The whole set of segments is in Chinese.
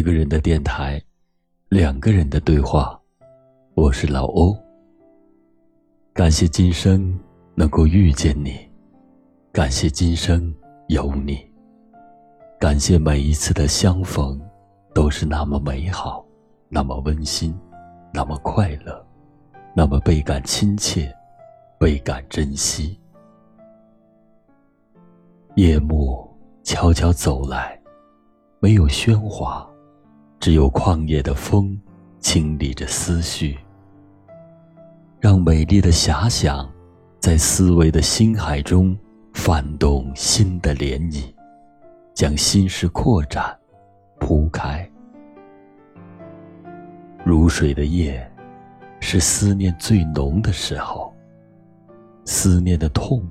一个人的电台，两个人的对话。我是老欧。感谢今生能够遇见你，感谢今生有你，感谢每一次的相逢都是那么美好，那么温馨，那么快乐，那么倍感亲切，倍感珍惜。夜幕悄悄走来，没有喧哗。只有旷野的风，清理着思绪，让美丽的遐想，在思维的星海中泛动新的涟漪，将心事扩展、铺开。如水的夜，是思念最浓的时候，思念的痛，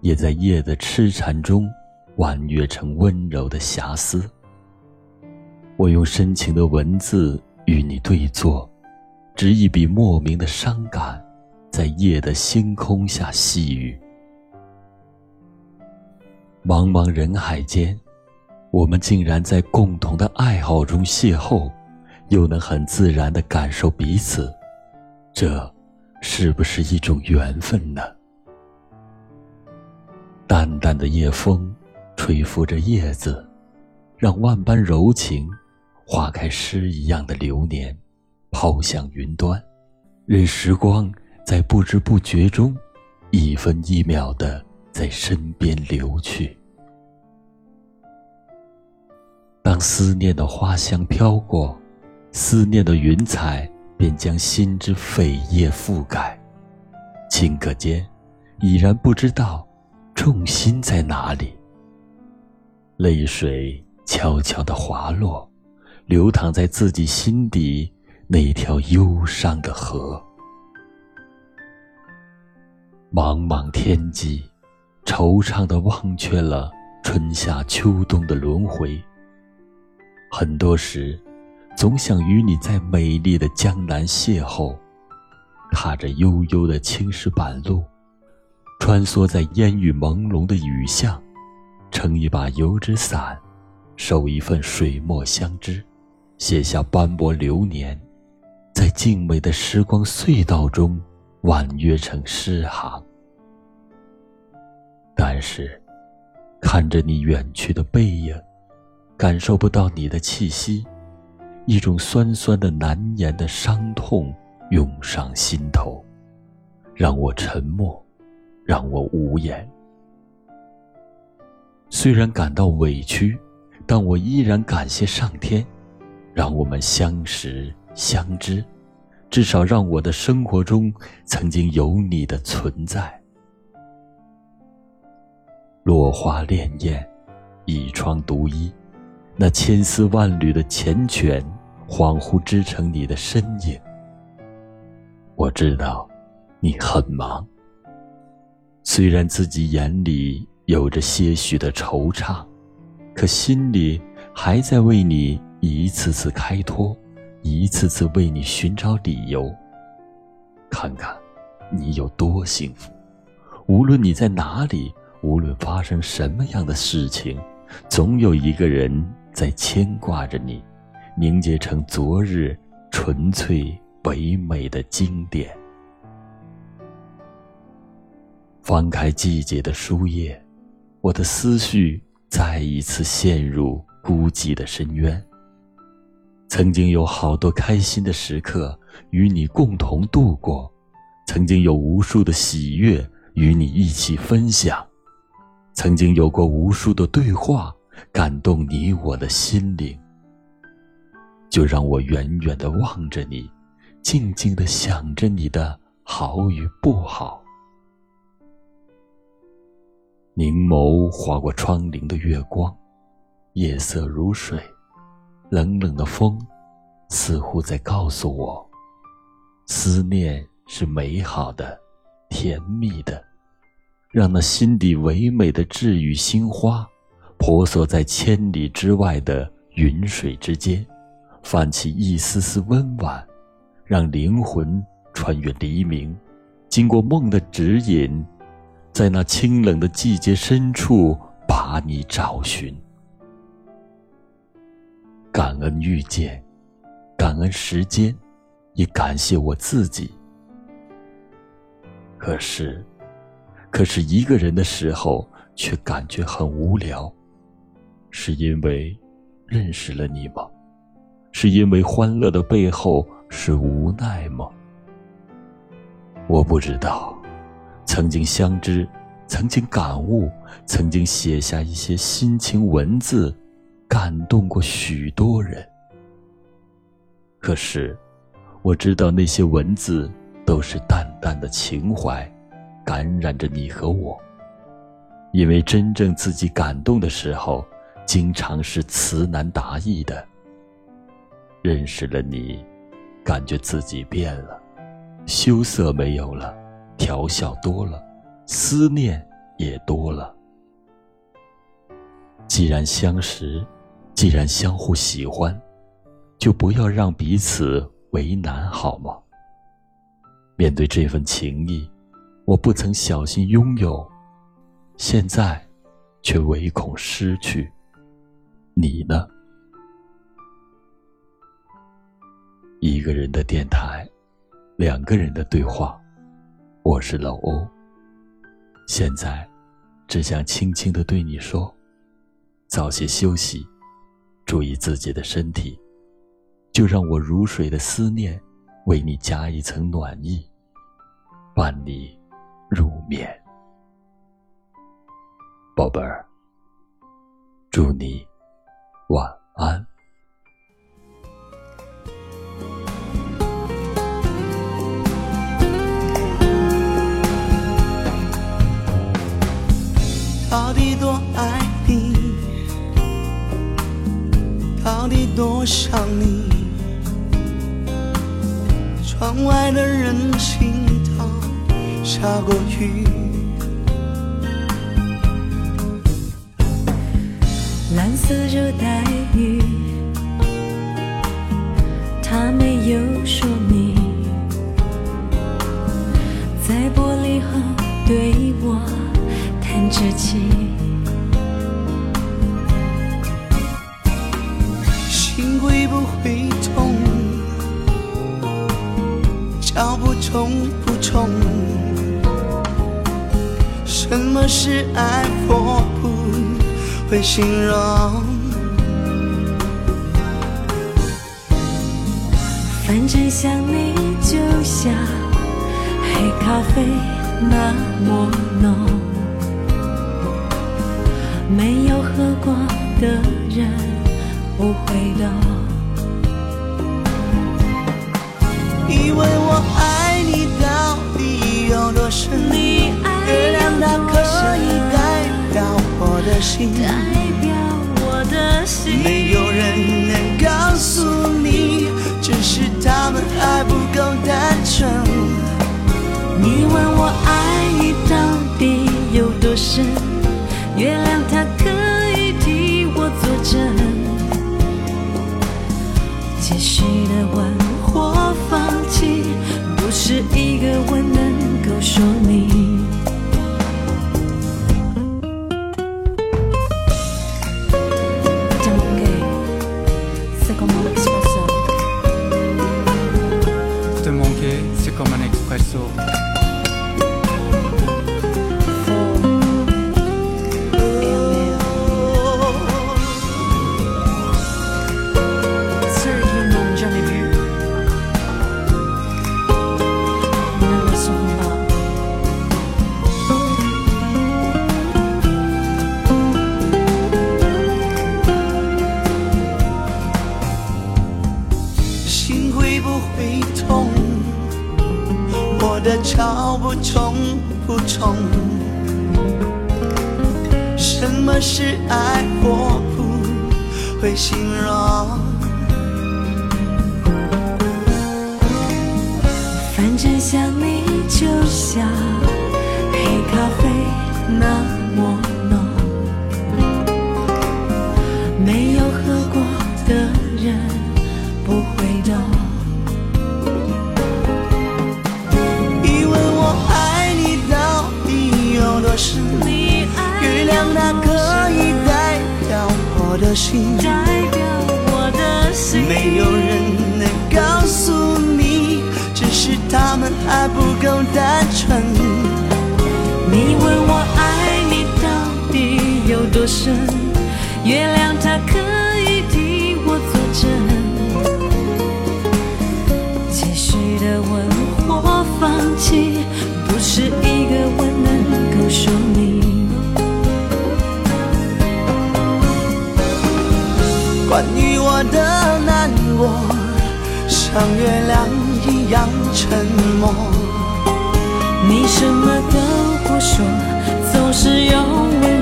也在夜的痴缠中婉约成温柔的遐思。我用深情的文字与你对坐，执一笔莫名的伤感，在夜的星空下细语。茫茫人海间，我们竟然在共同的爱好中邂逅，又能很自然的感受彼此，这是不是一种缘分呢？淡淡的夜风，吹拂着叶子，让万般柔情。花开诗一样的流年，抛向云端，任时光在不知不觉中，一分一秒的在身边流去。当思念的花香飘过，思念的云彩便将心之扉页覆盖，顷刻间，已然不知道重心在哪里。泪水悄悄的滑落。流淌在自己心底那条忧伤的河。茫茫天际，惆怅的忘却了春夏秋冬的轮回。很多时，总想与你在美丽的江南邂逅，踏着悠悠的青石板路，穿梭在烟雨朦胧的雨巷，撑一把油纸伞，守一份水墨相知。写下斑驳流年，在静美的时光隧道中婉约成诗行。但是，看着你远去的背影，感受不到你的气息，一种酸酸的难言的伤痛涌上心头，让我沉默，让我无言。虽然感到委屈，但我依然感谢上天。让我们相识相知，至少让我的生活中曾经有你的存在。落花潋滟，倚窗独依，那千丝万缕的缱绻，恍惚织成你的身影。我知道，你很忙。虽然自己眼里有着些许的惆怅，可心里还在为你。一次次开脱，一次次为你寻找理由。看看，你有多幸福！无论你在哪里，无论发生什么样的事情，总有一个人在牵挂着你，凝结成昨日纯粹唯美的经典。翻开季节的书页，我的思绪再一次陷入孤寂的深渊。曾经有好多开心的时刻与你共同度过，曾经有无数的喜悦与你一起分享，曾经有过无数的对话感动你我的心灵。就让我远远的望着你，静静的想着你的好与不好。凝眸划过窗棂的月光，夜色如水。冷冷的风，似乎在告诉我：思念是美好的、甜蜜的，让那心底唯美的治愈心花，婆娑在千里之外的云水之间，泛起一丝丝温婉，让灵魂穿越黎明，经过梦的指引，在那清冷的季节深处把你找寻。感恩遇见，感恩时间，也感谢我自己。可是，可是一个人的时候，却感觉很无聊，是因为认识了你吗？是因为欢乐的背后是无奈吗？我不知道。曾经相知，曾经感悟，曾经写下一些心情文字，感动过许多人。可是，我知道那些文字都是淡淡的情怀，感染着你和我。因为真正自己感动的时候，经常是词难达意的。认识了你，感觉自己变了，羞涩没有了，调笑多了，思念也多了。既然相识，既然相互喜欢，就不要让彼此为难，好吗？面对这份情谊，我不曾小心拥有，现在却唯恐失去。你呢？一个人的电台，两个人的对话。我是老欧。现在，只想轻轻的对你说：早些休息，注意自己的身体。就让我如水的思念，为你加一层暖意，伴你入眠。宝贝儿，祝你晚安。到底多想你？窗外的人行道下过雨，蓝色热带雨，它没有说明，在玻璃后对我。弹着琴，会不会痛？脚步重不重？什么是爱？我不会形容。反正想你就像黑咖啡那么浓。没有喝过的人不会的。以为我爱你到底有多深？月亮它可以代表我的心，没有人能告诉你，只是他们还不够单纯。你问我爱你到底有多深？月亮它可继续的问或放弃，不是一个吻能够说明。的脚步重不重？什么是爱？我不会形容。反正想你就像没有人能告诉你，只是他们还不够单纯。你问我爱你到底有多深，月亮它可以替我作证。继续的问或放弃，不是一个吻能够说明。关于我的，像月亮一样沉默。你什么都不说，总是用温柔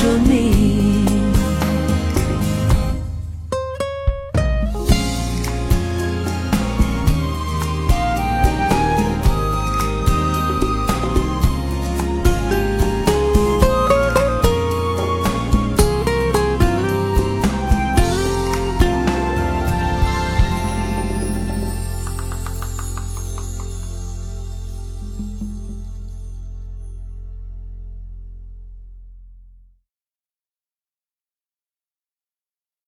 说你。